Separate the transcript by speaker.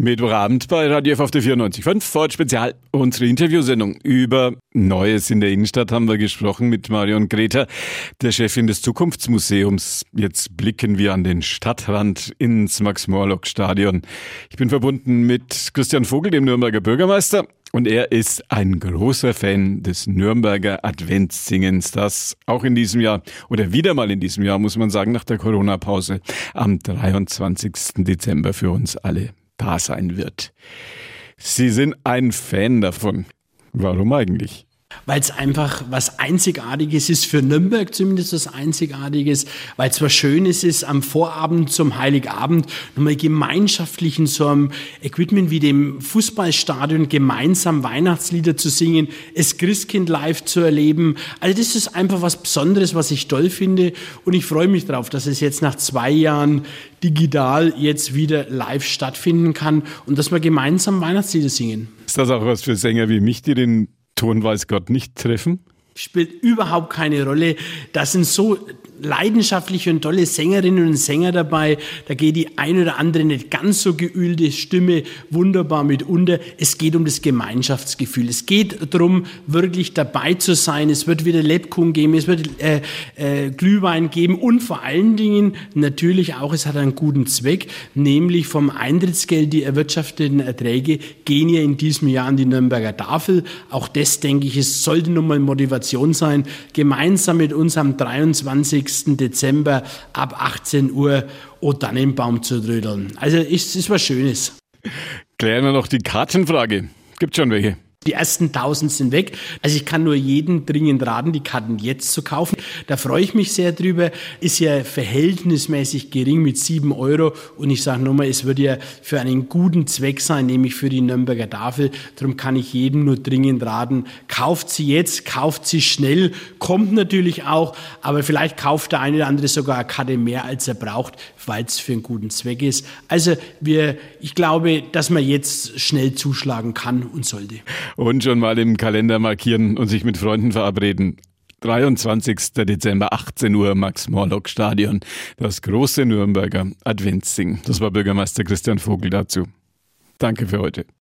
Speaker 1: Mittwochabend bei Radio F auf der 94.5, Ford Spezial, unsere Interviewsendung. Über Neues in der Innenstadt haben wir gesprochen mit Marion Greta, der Chefin des Zukunftsmuseums. Jetzt blicken wir an den Stadtrand ins Max-Morlock-Stadion. Ich bin verbunden mit Christian Vogel, dem Nürnberger Bürgermeister. Und er ist ein großer Fan des Nürnberger Adventssingens, das auch in diesem Jahr oder wieder mal in diesem Jahr, muss man sagen, nach der Corona-Pause am 23. Dezember für uns alle da sein wird. Sie sind ein Fan davon. Warum eigentlich?
Speaker 2: Weil es einfach was Einzigartiges ist, für Nürnberg zumindest was Einzigartiges, weil es was Schönes ist, am Vorabend zum Heiligabend nochmal gemeinschaftlich in so einem Equipment wie dem Fußballstadion gemeinsam Weihnachtslieder zu singen, es Christkind live zu erleben. Also das ist einfach was Besonderes, was ich toll finde und ich freue mich darauf, dass es jetzt nach zwei Jahren digital jetzt wieder live stattfinden kann und dass wir gemeinsam Weihnachtslieder singen.
Speaker 1: Ist das auch was für Sänger wie mich, die den Ton weiß Gott nicht treffen?
Speaker 2: Spielt überhaupt keine Rolle. Das sind so leidenschaftliche und tolle Sängerinnen und Sänger dabei. Da geht die ein oder andere nicht ganz so geühlte Stimme wunderbar mit unter. Es geht um das Gemeinschaftsgefühl. Es geht darum, wirklich dabei zu sein. Es wird wieder Lebkuchen geben, es wird äh, äh, Glühwein geben und vor allen Dingen natürlich auch, es hat einen guten Zweck, nämlich vom Eintrittsgeld die erwirtschafteten Erträge gehen ja in diesem Jahr an die Nürnberger Tafel. Auch das, denke ich, es sollte nochmal Motivation sein, gemeinsam mit uns am 23. Dezember ab 18 Uhr O Tannenbaum zu trödeln. Also ist, ist was Schönes.
Speaker 1: Klären wir noch die Kartenfrage. Gibt schon welche?
Speaker 2: Die ersten 1000 sind weg. Also ich kann nur jeden dringend raten, die Karten jetzt zu kaufen. Da freue ich mich sehr drüber. Ist ja verhältnismäßig gering mit 7 Euro. Und ich sage nochmal, es wird ja für einen guten Zweck sein, nämlich für die Nürnberger Tafel. Darum kann ich jedem nur dringend raten, kauft sie jetzt, kauft sie schnell. Kommt natürlich auch, aber vielleicht kauft der eine oder andere sogar eine Karte mehr, als er braucht, weil es für einen guten Zweck ist. Also wir, ich glaube, dass man jetzt schnell zuschlagen kann und sollte
Speaker 1: und schon mal im Kalender markieren und sich mit Freunden verabreden. 23. Dezember, 18 Uhr, Max-Morlock-Stadion. Das große Nürnberger Adventssingen. Das war Bürgermeister Christian Vogel dazu. Danke für heute.